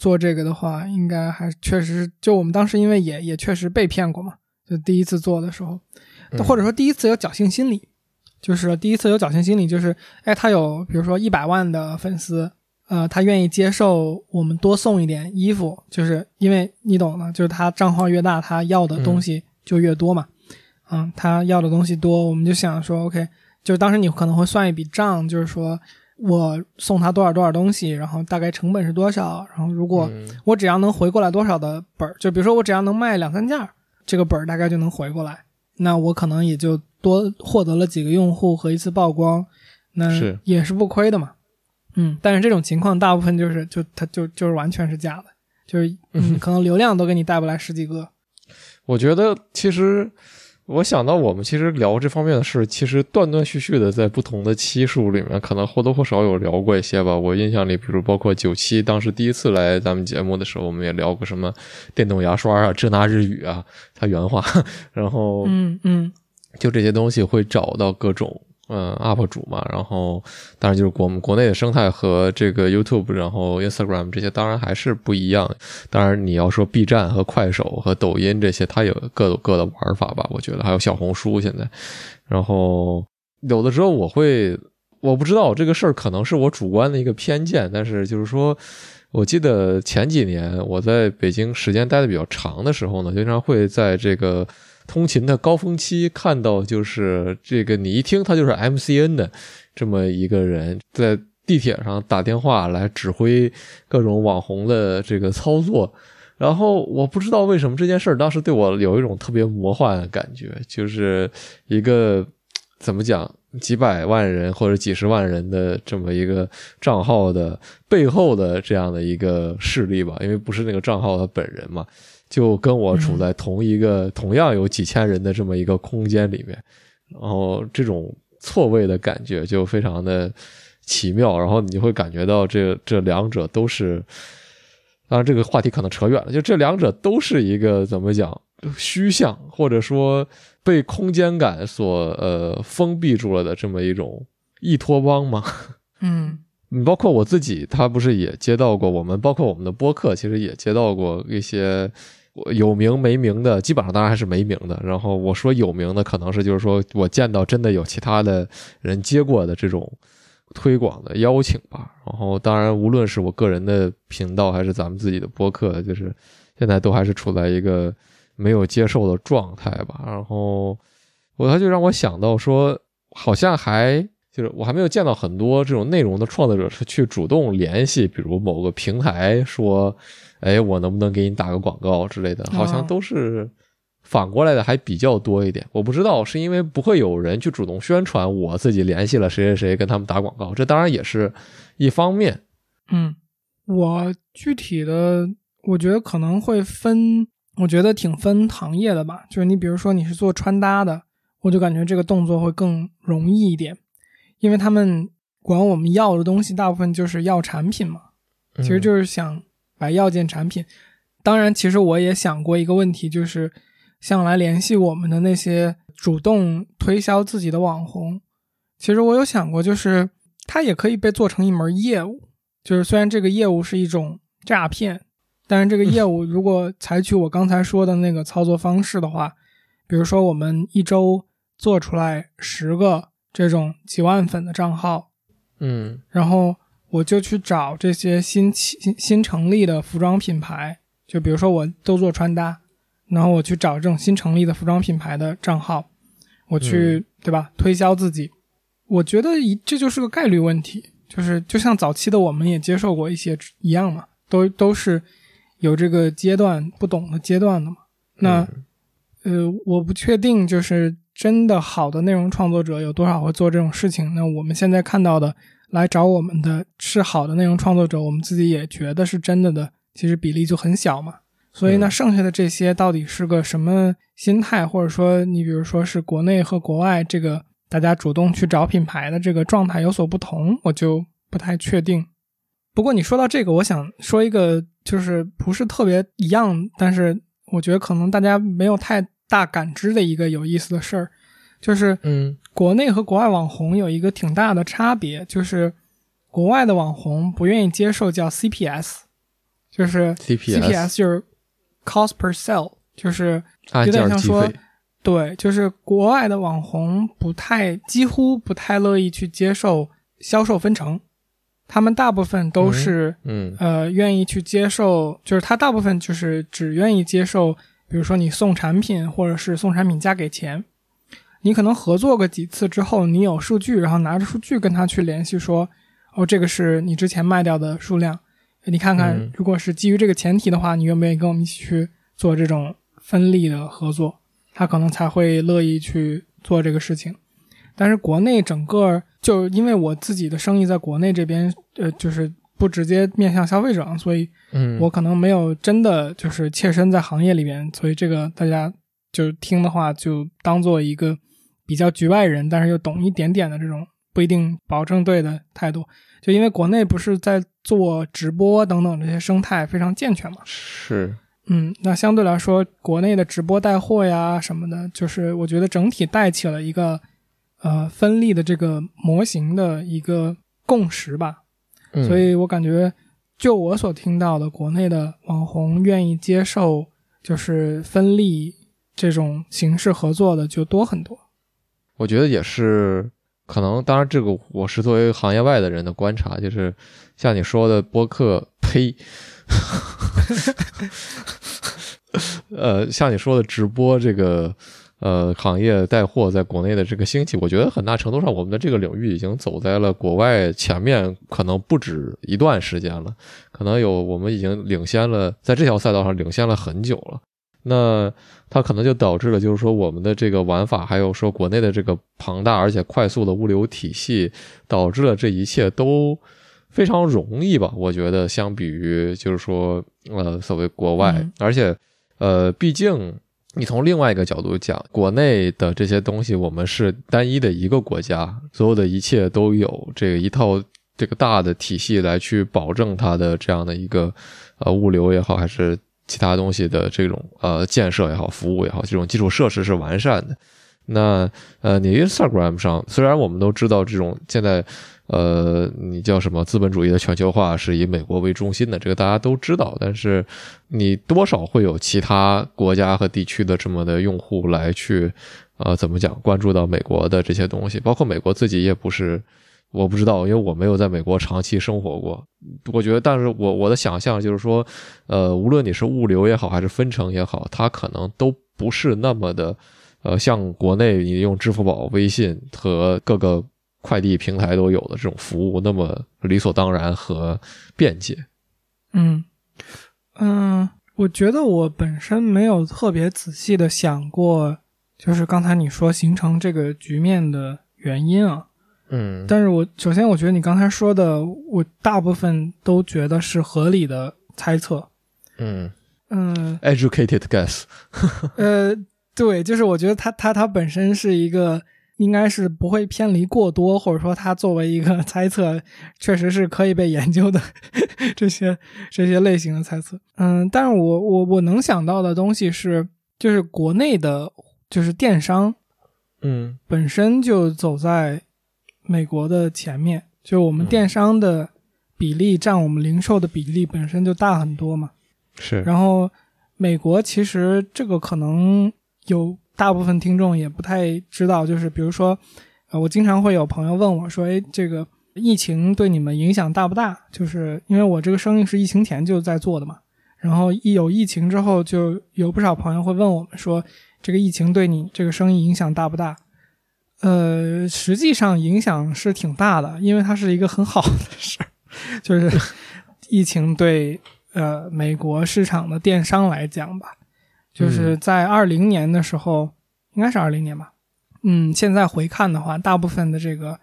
做这个的话，应该还确实就我们当时因为也也确实被骗过嘛，就第一次做的时候，或者说第一次有侥幸心理，就是第一次有侥幸心理，就是哎，他有比如说一百万的粉丝，呃，他愿意接受我们多送一点衣服，就是因为你懂的，就是他账号越大，他要的东西就越多嘛，嗯，他要的东西多，我们就想说，OK，就是当时你可能会算一笔账，就是说。我送他多少多少东西，然后大概成本是多少？然后如果我只要能回过来多少的本儿，就比如说我只要能卖两三件，这个本儿大概就能回过来，那我可能也就多获得了几个用户和一次曝光，那也是不亏的嘛。嗯，但是这种情况大部分就是就它就就是完全是假的，就是嗯，<laughs> 可能流量都给你带不来十几个。我觉得其实。我想到我们其实聊这方面的事，其实断断续续的在不同的期数里面，可能或多或少有聊过一些吧。我印象里，比如包括九七当时第一次来咱们节目的时候，我们也聊过什么电动牙刷啊、这那日语啊，他原话，<laughs> 然后嗯嗯，就这些东西会找到各种。嗯，UP 主嘛，然后当然就是国国内的生态和这个 YouTube，然后 Instagram 这些当然还是不一样。当然你要说 B 站和快手和抖音这些，它有各有各的玩法吧，我觉得还有小红书现在。然后有的时候我会，我不知道这个事儿可能是我主观的一个偏见，但是就是说，我记得前几年我在北京时间待的比较长的时候呢，经常会在这个。通勤的高峰期，看到就是这个，你一听他就是 MCN 的这么一个人，在地铁上打电话来指挥各种网红的这个操作。然后我不知道为什么这件事儿当时对我有一种特别魔幻的感觉，就是一个怎么讲几百万人或者几十万人的这么一个账号的背后的这样的一个势力吧，因为不是那个账号他本人嘛。就跟我处在同一个同样有几千人的这么一个空间里面，然后这种错位的感觉就非常的奇妙，然后你会感觉到这这两者都是，当然这个话题可能扯远了，就这两者都是一个怎么讲虚像，或者说被空间感所呃封闭住了的这么一种异托邦吗？嗯。你 <laughs> 包括我自己，他不是也接到过我们，包括我们的播客，其实也接到过一些有名没名的，基本上当然还是没名的。然后我说有名的，可能是就是说我见到真的有其他的人接过的这种推广的邀请吧。然后当然，无论是我个人的频道还是咱们自己的播客，就是现在都还是处在一个没有接受的状态吧。然后我他就让我想到说，好像还。就是我还没有见到很多这种内容的创作者是去主动联系，比如某个平台说，哎，我能不能给你打个广告之类的，好像都是反过来的，还比较多一点。我不知道是因为不会有人去主动宣传我自己联系了谁谁谁跟他们打广告，这当然也是一方面。嗯，我具体的我觉得可能会分，我觉得挺分行业的吧。就是你比如说你是做穿搭的，我就感觉这个动作会更容易一点。因为他们管我们要的东西，大部分就是要产品嘛，其实就是想把要件产品。当然，其实我也想过一个问题，就是像来联系我们的那些主动推销自己的网红，其实我有想过，就是它也可以被做成一门业务。就是虽然这个业务是一种诈骗，但是这个业务如果采取我刚才说的那个操作方式的话，比如说我们一周做出来十个。这种几万粉的账号，嗯，然后我就去找这些新新新成立的服装品牌，就比如说我都做穿搭，然后我去找这种新成立的服装品牌的账号，我去对吧？推销自己，我觉得一这就是个概率问题，就是就像早期的我们也接受过一些一样嘛，都都是有这个阶段不懂的阶段的嘛，那呃我不确定就是。真的好的内容创作者有多少会做这种事情？那我们现在看到的来找我们的是好的内容创作者，我们自己也觉得是真的的，其实比例就很小嘛。所以呢，剩下的这些到底是个什么心态，或者说你比如说是国内和国外这个大家主动去找品牌的这个状态有所不同，我就不太确定。不过你说到这个，我想说一个就是不是特别一样，但是我觉得可能大家没有太。大感知的一个有意思的事儿，就是，嗯，国内和国外网红有一个挺大的差别，就是国外的网红不愿意接受叫 CPS，就是 CPS 就是 cost per sell，就是有点像说，对，就是国外的网红不太几乎不太乐意去接受销售分成，他们大部分都是，嗯，呃，愿意去接受，就是他大部分就是只愿意接受。比如说你送产品，或者是送产品加给钱，你可能合作个几次之后，你有数据，然后拿着数据跟他去联系说，哦，这个是你之前卖掉的数量，你看看，如果是基于这个前提的话，你愿不愿意跟我们一起去做这种分利的合作？他可能才会乐意去做这个事情。但是国内整个就因为我自己的生意在国内这边，呃，就是不直接面向消费者，所以嗯，我可能没有真的就是切身在行业里边，所以这个大家就听的话就当做一个比较局外人，但是又懂一点点的这种不一定保证对的态度。就因为国内不是在做直播等等这些生态非常健全嘛，是，嗯，那相对来说，国内的直播带货呀什么的，就是我觉得整体带起了一个呃分立的这个模型的一个共识吧。嗯所以我感觉，就我所听到的，国内的网红愿意接受就是分利这种形式合作的就多很多。我觉得也是，可能当然这个我是作为行业外的人的观察，就是像你说的播客，呸，<laughs> 呃，像你说的直播这个呃行业带货在国内的这个兴起，我觉得很大程度上我们的这个领域已经走在了国外前面，可能不止一段时间了，可能有我们已经领先了，在这条赛道上领先了很久了。那它可能就导致了，就是说我们的这个玩法，还有说国内的这个庞大而且快速的物流体系，导致了这一切都非常容易吧？我觉得相比于就是说呃所谓国外，嗯而且呃毕竟你从另外一个角度讲，国内的这些东西我们是单一的一个国家，所有的一切都有这个一套这个大的体系来去保证它的这样的一个呃物流也好，还是其他东西的这种呃建设也好，服务也好，这种基础设施是完善的。那呃，你 Instagram 上虽然我们都知道这种现在呃，你叫什么资本主义的全球化是以美国为中心的，这个大家都知道，但是你多少会有其他国家和地区的这么的用户来去呃怎么讲关注到美国的这些东西，包括美国自己也不是。我不知道，因为我没有在美国长期生活过。我觉得，但是我我的想象就是说，呃，无论你是物流也好，还是分成也好，它可能都不是那么的，呃，像国内你用支付宝、微信和各个快递平台都有的这种服务那么理所当然和便捷。嗯嗯，我觉得我本身没有特别仔细的想过，就是刚才你说形成这个局面的原因啊。嗯，但是我首先我觉得你刚才说的，我大部分都觉得是合理的猜测。嗯嗯，educated guess，<laughs> 呃，对，就是我觉得它它它本身是一个应该是不会偏离过多，或者说它作为一个 <laughs> 猜测，确实是可以被研究的 <laughs> 这些这些类型的猜测。嗯，但是我我我能想到的东西是，就是国内的，就是电商嗯本身就走在美国的前面，就我们嗯电商的比例占我们零售的比例本身就大很多嘛。是，然后美国其实这个可能有大部分听众也不太知道，就是比如说，呃，我经常会有朋友问我说，哎，这个疫情对你们影响大不大？就是因为我这个生意是疫情前就在做的嘛，然后一有疫情之后，就有不少朋友会问我们说，这个疫情对你这个生意影响大不大？呃，实际上影响是挺大的，因为它是一个很好的事儿，就是疫情对呃美国市场的电商来讲吧，就是在二零年的时候，应该是二零年吧，嗯，现在回看的话，大部分的这个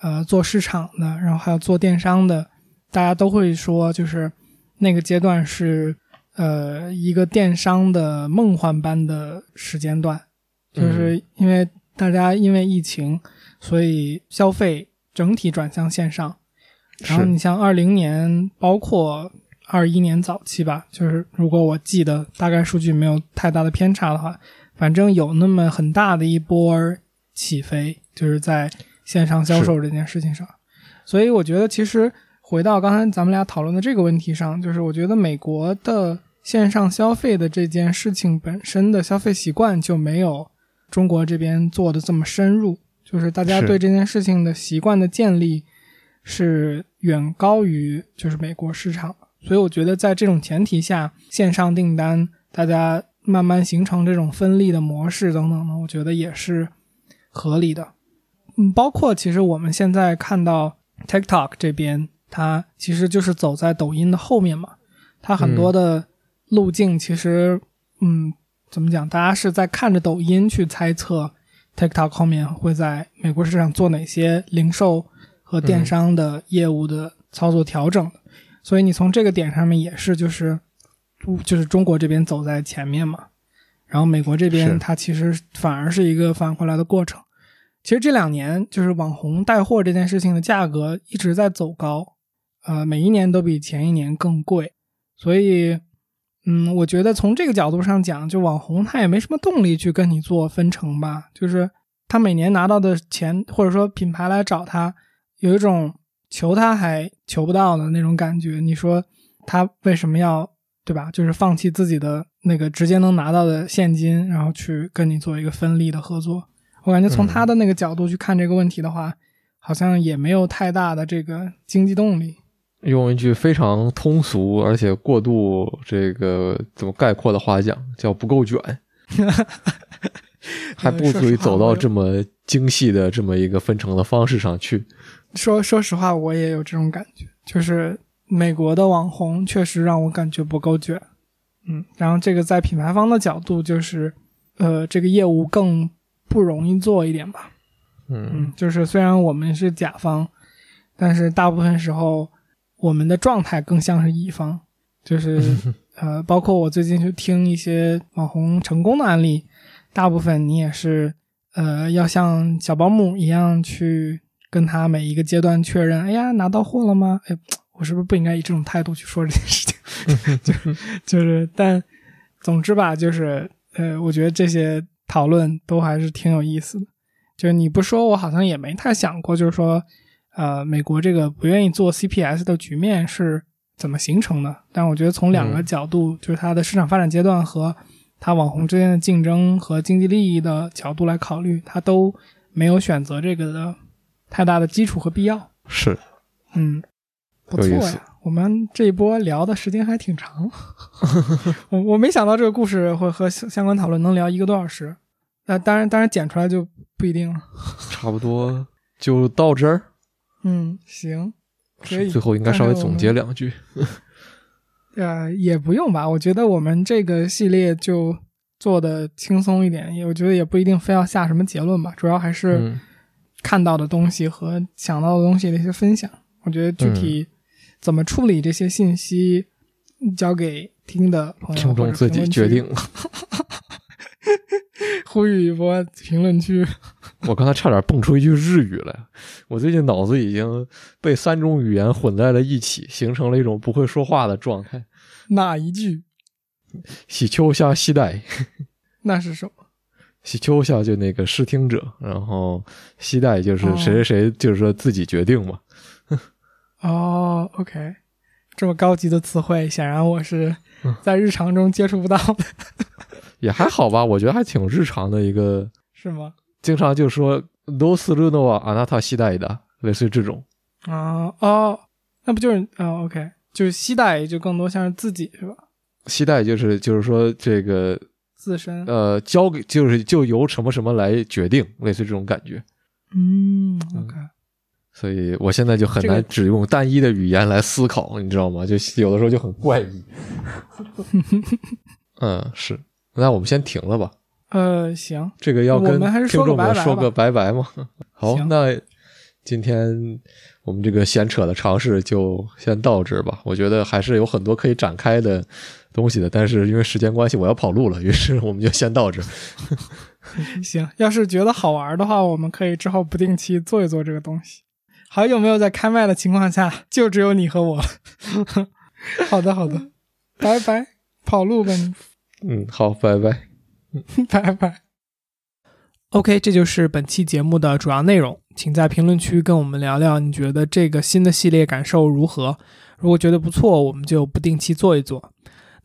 呃做市场的，然后还有做电商的，大家都会说，就是那个阶段是呃一个电商的梦幻般的时间段，就是因为大家因为疫情，所以消费整体转向线上。然后你像二零年，包括二一年早期吧，就是如果我记得大概数据没有太大的偏差的话，反正有那么很大的一波起飞，就是在线上销售这件事情上。所以我觉得，其实回到刚才咱们俩讨论的这个问题上，就是我觉得美国的线上消费的这件事情本身的消费习惯就没有中国这边做的这么深入，就是大家对这件事情的习惯的建立是远高于就是美国市场的，所以我觉得在这种前提下，线上订单大家慢慢形成这种分立的模式等等呢，我觉得也是合理的。嗯，包括其实我们现在看到 TikTok 这边，它其实就是走在抖音的后面嘛，它很多的路径其实，嗯，怎么讲？大家是在看着抖音去猜测 TikTok 后面会在美国市场做哪些零售和电商的业务的操作调整。所以你从这个点上面也是就是就是中国这边走在前面嘛，然后美国这边它其实反而是一个反过来的过程。其实这两年就是网红带货这件事情的价格一直在走高，呃，每一年都比前一年更贵，所以。嗯，我觉得从这个角度上讲，就网红他也没什么动力去跟你做分成吧。就是他每年拿到的钱，或者说品牌来找他，有一种求他还求不到的那种感觉。你说他为什么要对吧？就是放弃自己的那个直接能拿到的现金，然后去跟你做一个分利的合作？我感觉从他的那个角度去看这个问题的话，好像也没有太大的这个经济动力。用一句非常通俗而且过度这个怎么概括的话讲，叫不够卷，<laughs> 还不足以走到这么精细的这么一个分成的方式上去。说说实话，我也有这种感觉，就是美国的网红确实让我感觉不够卷。嗯，然后这个在品牌方的角度，就是呃，这个业务更不容易做一点吧。嗯，就是虽然我们是甲方，但是大部分时候。我们的状态更像是乙方，就是 <laughs> 呃，包括我最近去听一些网红成功的案例，大部分你也是呃，要像小保姆一样去跟他每一个阶段确认，哎呀，拿到货了吗？哎，我是不是不应该以这种态度去说这件事情？<laughs> 就 <laughs> 就是，但总之吧，就是呃，我觉得这些讨论都还是挺有意思的。就是你不说，我好像也没太想过，就是说。呃，美国这个不愿意做 CPS 的局面是怎么形成的？但我觉得从两个角度，就是它的市场发展阶段和它网红之间的竞争和经济利益的角度来考虑，它都没有选择这个的太大的基础和必要。是，嗯，不错呀。我们这一波聊的时间还挺长，<laughs> 我我没想到这个故事会和相关讨论能聊一个多小时。那当然，当然剪出来就不一定了。差不多就到这儿。嗯，行，可以。最后应该稍微总结两句。呃，也不用吧，我觉得我们这个系列就做的轻松一点，也我觉得也不一定非要下什么结论吧，主要还是看到的东西和想到的东西的一些分享。我觉得具体怎么处理这些信息，交给听的朋友听众自己决定。<laughs> 呼吁一波评论区。<laughs> 我刚才差点蹦出一句日语来。我最近脑子已经被三种语言混在了一起，形成了一种不会说话的状态。哪一句？喜秋下西带。<laughs> 那是什么？喜秋下就那个试听者，然后西代就是谁谁谁，就是说自己决定嘛。哦，OK，这么高级的词汇，显然我是在日常中接触不到的。<laughs> 也还好吧，我觉得还挺日常的一个，<laughs> 是吗？经常就说都是路诺啊，那他西代的，类似于这种啊哦，那不就是啊？OK，就是西代就更多像是自己是吧？西代就是就是说这个自身呃交给就是就由什么什么来决定，类似这种感觉。嗯，OK，所以我现在就很难只用单一的语言来思考，你知道吗？就有的时候就很怪异。<laughs> 嗯，是。那我们先停了吧。呃，行，这个要跟听众们说个拜拜吗？<laughs> 好，那今天我们这个闲扯的尝试就先到这吧。我觉得还是有很多可以展开的东西的，但是因为时间关系，我要跑路了，于是我们就先到这。<laughs> 行，要是觉得好玩的话，我们可以之后不定期做一做这个东西。好久没有在开麦的情况下，就只有你和我。<laughs> 好的，好的，拜拜，跑路吧你。嗯，好，拜拜，<laughs> 拜拜。OK，这就是本期节目的主要内容，请在评论区跟我们聊聊，你觉得这个新的系列感受如何？如果觉得不错，我们就不定期做一做。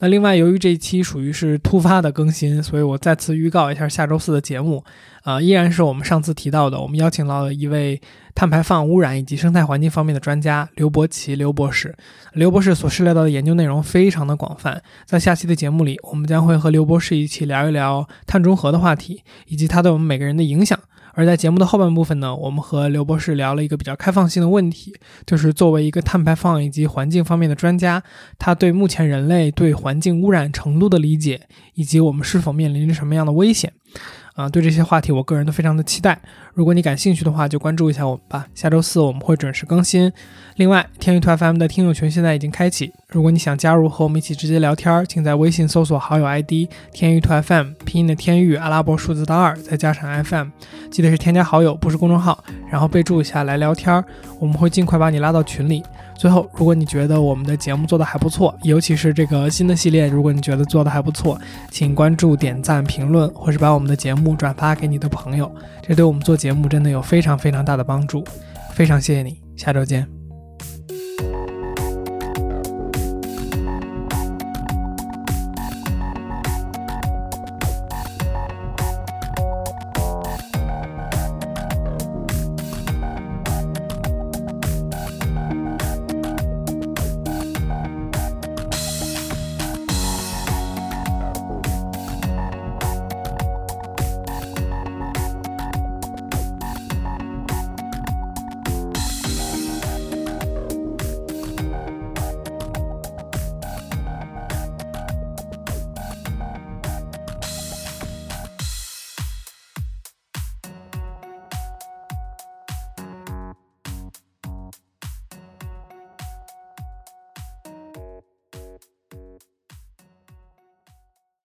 那另外，由于这一期属于是突发的更新，所以我再次预告一下下周四的节目。啊，依然是我们上次提到的，我们邀请到了一位碳排放、污染以及生态环境方面的专家刘伯奇刘博士。刘博士所涉猎到的研究内容非常的广泛，在下期的节目里，我们将会和刘博士一起聊一聊碳中和的话题，以及它对我们每个人的影响。而在节目的后半部分呢，我们和刘博士聊了一个比较开放性的问题，就是作为一个碳排放以及环境方面的专家，他对目前人类对环境污染程度的理解，以及我们是否面临着什么样的危险。啊，对这些话题我个人都非常的期待。如果你感兴趣的话，就关注一下我们吧。下周四我们会准时更新。另外，天娱兔 FM 的听友群现在已经开启，如果你想加入和我们一起直接聊天，请在微信搜索好友 ID 天娱兔 FM，拼音的天域，阿拉伯数字的二，再加上 FM，记得是添加好友，不是公众号，然后备注一下来聊天，我们会尽快把你拉到群里。最后，如果你觉得我们的节目做得还不错，尤其是这个新的系列，如果你觉得做得还不错，请关注、点赞、评论，或是把我们的节目转发给你的朋友，这对我们做节目真的有非常非常大的帮助。非常谢谢你，下周见。